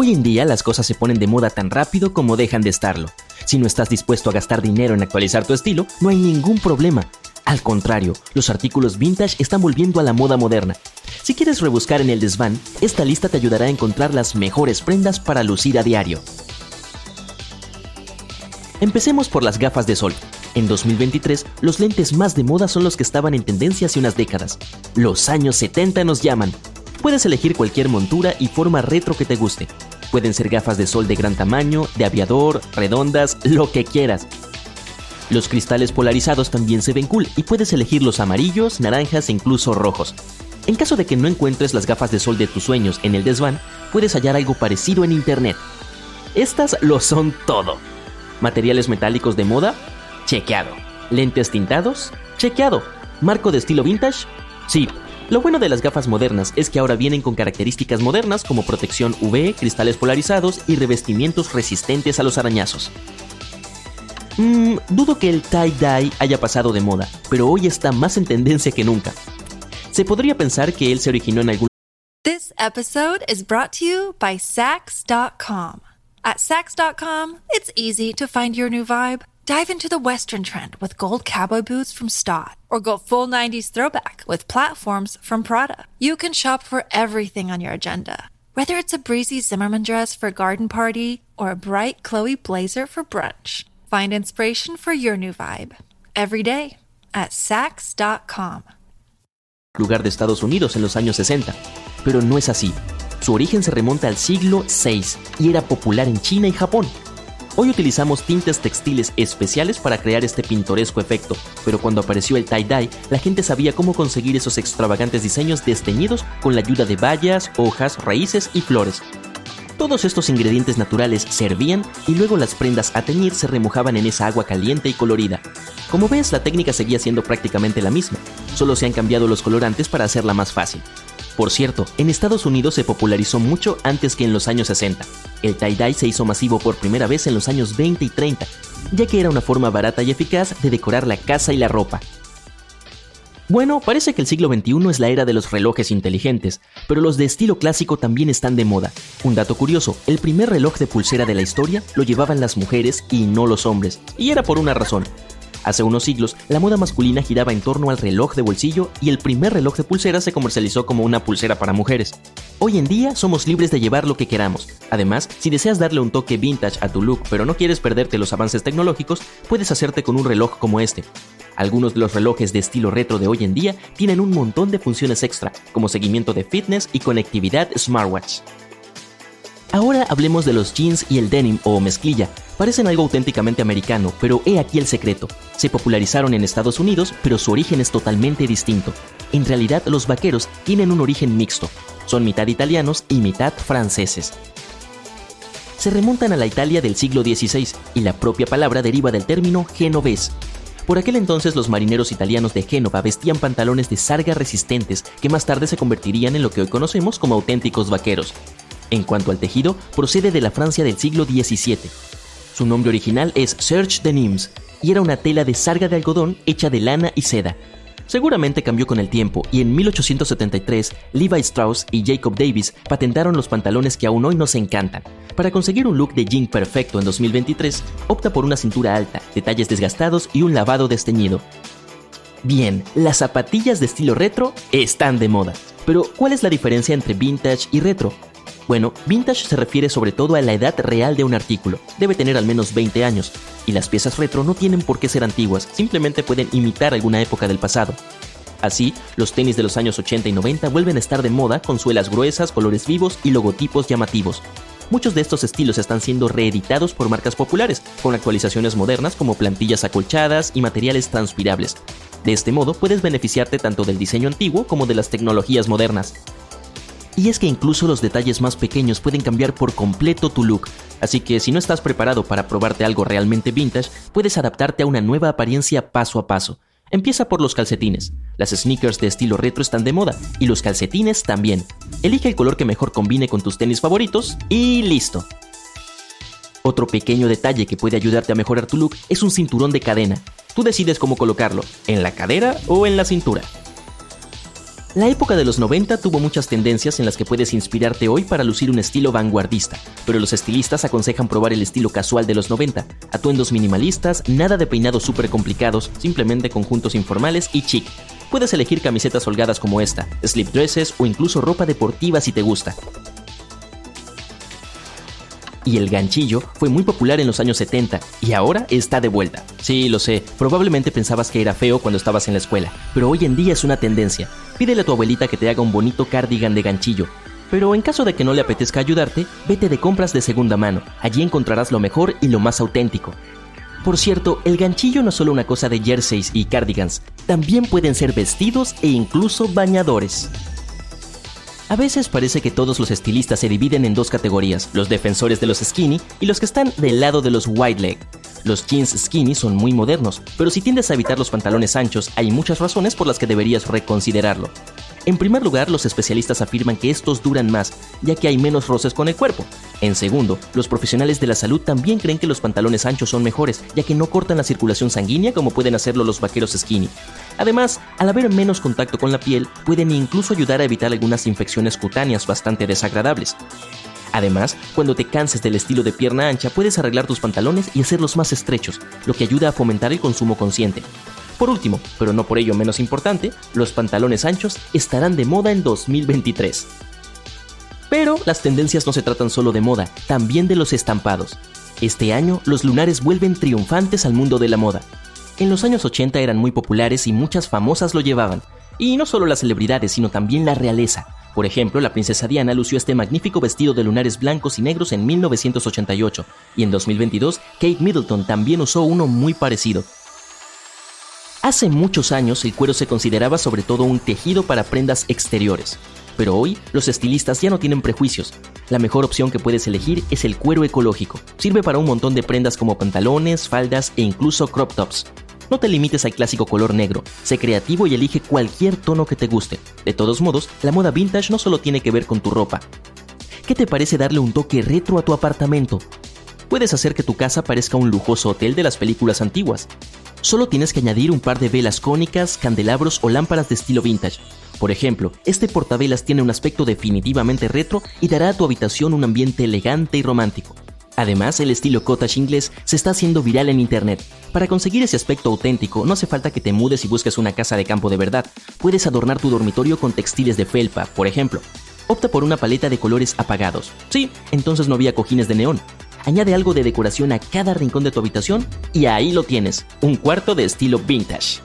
Hoy en día las cosas se ponen de moda tan rápido como dejan de estarlo. Si no estás dispuesto a gastar dinero en actualizar tu estilo, no hay ningún problema. Al contrario, los artículos vintage están volviendo a la moda moderna. Si quieres rebuscar en el desván, esta lista te ayudará a encontrar las mejores prendas para lucir a diario. Empecemos por las gafas de sol. En 2023, los lentes más de moda son los que estaban en tendencia hace unas décadas. Los años 70 nos llaman. Puedes elegir cualquier montura y forma retro que te guste. Pueden ser gafas de sol de gran tamaño, de aviador, redondas, lo que quieras. Los cristales polarizados también se ven cool y puedes elegir los amarillos, naranjas e incluso rojos. En caso de que no encuentres las gafas de sol de tus sueños en el desván, puedes hallar algo parecido en internet. Estas lo son todo. Materiales metálicos de moda, chequeado. Lentes tintados, chequeado. Marco de estilo vintage, sí, lo bueno de las gafas modernas es que ahora vienen con características modernas como protección UV, cristales polarizados y revestimientos resistentes a los arañazos. Mmm, dudo que el tie-dye haya pasado de moda, pero hoy está más en tendencia que nunca. Se podría pensar que él se originó en algún This episode is brought to you by. At Sax.com, it's easy to find your new vibe. Dive into the Western trend with gold cowboy boots from Stott, or go full 90s throwback with platforms from Prada. You can shop for everything on your agenda, whether it's a breezy Zimmerman dress for a garden party or a bright Chloe blazer for brunch. Find inspiration for your new vibe every day at Saks.com. lugar de Estados Unidos en los años 60, pero no es así. Su origen se remonta al siglo VI y era popular en China y Japón. Hoy utilizamos tintes textiles especiales para crear este pintoresco efecto, pero cuando apareció el tie-dye, la gente sabía cómo conseguir esos extravagantes diseños desteñidos con la ayuda de bayas, hojas, raíces y flores. Todos estos ingredientes naturales servían y luego las prendas a teñir se remojaban en esa agua caliente y colorida. Como ves, la técnica seguía siendo prácticamente la misma, solo se han cambiado los colorantes para hacerla más fácil. Por cierto, en Estados Unidos se popularizó mucho antes que en los años 60. El tie-dye se hizo masivo por primera vez en los años 20 y 30, ya que era una forma barata y eficaz de decorar la casa y la ropa. Bueno, parece que el siglo XXI es la era de los relojes inteligentes, pero los de estilo clásico también están de moda. Un dato curioso, el primer reloj de pulsera de la historia lo llevaban las mujeres y no los hombres, y era por una razón. Hace unos siglos, la moda masculina giraba en torno al reloj de bolsillo y el primer reloj de pulsera se comercializó como una pulsera para mujeres. Hoy en día somos libres de llevar lo que queramos. Además, si deseas darle un toque vintage a tu look pero no quieres perderte los avances tecnológicos, puedes hacerte con un reloj como este. Algunos de los relojes de estilo retro de hoy en día tienen un montón de funciones extra, como seguimiento de fitness y conectividad smartwatch. Ahora hablemos de los jeans y el denim o mezclilla. Parecen algo auténticamente americano, pero he aquí el secreto. Se popularizaron en Estados Unidos, pero su origen es totalmente distinto. En realidad, los vaqueros tienen un origen mixto. Son mitad italianos y mitad franceses. Se remontan a la Italia del siglo XVI y la propia palabra deriva del término genovés. Por aquel entonces los marineros italianos de Génova vestían pantalones de sarga resistentes que más tarde se convertirían en lo que hoy conocemos como auténticos vaqueros. En cuanto al tejido, procede de la Francia del siglo XVII. Su nombre original es Serge de Nimes y era una tela de sarga de algodón hecha de lana y seda. Seguramente cambió con el tiempo y en 1873 Levi Strauss y Jacob Davis patentaron los pantalones que aún hoy nos encantan. Para conseguir un look de jean perfecto en 2023, opta por una cintura alta, detalles desgastados y un lavado desteñido. Bien, las zapatillas de estilo retro están de moda. Pero, ¿cuál es la diferencia entre vintage y retro? Bueno, vintage se refiere sobre todo a la edad real de un artículo, debe tener al menos 20 años, y las piezas retro no tienen por qué ser antiguas, simplemente pueden imitar alguna época del pasado. Así, los tenis de los años 80 y 90 vuelven a estar de moda con suelas gruesas, colores vivos y logotipos llamativos. Muchos de estos estilos están siendo reeditados por marcas populares, con actualizaciones modernas como plantillas acolchadas y materiales transpirables. De este modo puedes beneficiarte tanto del diseño antiguo como de las tecnologías modernas. Y es que incluso los detalles más pequeños pueden cambiar por completo tu look, así que si no estás preparado para probarte algo realmente vintage, puedes adaptarte a una nueva apariencia paso a paso. Empieza por los calcetines. Las sneakers de estilo retro están de moda y los calcetines también. Elige el color que mejor combine con tus tenis favoritos y listo. Otro pequeño detalle que puede ayudarte a mejorar tu look es un cinturón de cadena. Tú decides cómo colocarlo, en la cadera o en la cintura. La época de los 90 tuvo muchas tendencias en las que puedes inspirarte hoy para lucir un estilo vanguardista, pero los estilistas aconsejan probar el estilo casual de los 90, atuendos minimalistas, nada de peinados súper complicados, simplemente conjuntos informales y chic. Puedes elegir camisetas holgadas como esta, slip dresses o incluso ropa deportiva si te gusta y el ganchillo fue muy popular en los años 70 y ahora está de vuelta. Sí, lo sé, probablemente pensabas que era feo cuando estabas en la escuela, pero hoy en día es una tendencia. Pídele a tu abuelita que te haga un bonito cardigan de ganchillo. Pero en caso de que no le apetezca ayudarte, vete de compras de segunda mano. Allí encontrarás lo mejor y lo más auténtico. Por cierto, el ganchillo no es solo una cosa de jerseys y cardigans, también pueden ser vestidos e incluso bañadores. A veces parece que todos los estilistas se dividen en dos categorías, los defensores de los skinny y los que están del lado de los wide leg. Los jeans skinny son muy modernos, pero si tiendes a evitar los pantalones anchos, hay muchas razones por las que deberías reconsiderarlo. En primer lugar, los especialistas afirman que estos duran más, ya que hay menos roces con el cuerpo. En segundo, los profesionales de la salud también creen que los pantalones anchos son mejores, ya que no cortan la circulación sanguínea como pueden hacerlo los vaqueros skinny. Además, al haber menos contacto con la piel, pueden incluso ayudar a evitar algunas infecciones cutáneas bastante desagradables. Además, cuando te canses del estilo de pierna ancha, puedes arreglar tus pantalones y hacerlos más estrechos, lo que ayuda a fomentar el consumo consciente. Por último, pero no por ello menos importante, los pantalones anchos estarán de moda en 2023. Pero las tendencias no se tratan solo de moda, también de los estampados. Este año, los lunares vuelven triunfantes al mundo de la moda. En los años 80 eran muy populares y muchas famosas lo llevaban. Y no solo las celebridades, sino también la realeza. Por ejemplo, la princesa Diana lució este magnífico vestido de lunares blancos y negros en 1988, y en 2022 Kate Middleton también usó uno muy parecido. Hace muchos años el cuero se consideraba sobre todo un tejido para prendas exteriores, pero hoy los estilistas ya no tienen prejuicios. La mejor opción que puedes elegir es el cuero ecológico. Sirve para un montón de prendas como pantalones, faldas e incluso crop tops. No te limites al clásico color negro, sé creativo y elige cualquier tono que te guste. De todos modos, la moda vintage no solo tiene que ver con tu ropa. ¿Qué te parece darle un toque retro a tu apartamento? Puedes hacer que tu casa parezca un lujoso hotel de las películas antiguas. Solo tienes que añadir un par de velas cónicas, candelabros o lámparas de estilo vintage. Por ejemplo, este portavelas tiene un aspecto definitivamente retro y dará a tu habitación un ambiente elegante y romántico. Además, el estilo cottage inglés se está haciendo viral en internet. Para conseguir ese aspecto auténtico, no hace falta que te mudes y busques una casa de campo de verdad. Puedes adornar tu dormitorio con textiles de felpa, por ejemplo. Opta por una paleta de colores apagados. Sí, entonces no había cojines de neón. Añade algo de decoración a cada rincón de tu habitación y ahí lo tienes, un cuarto de estilo vintage.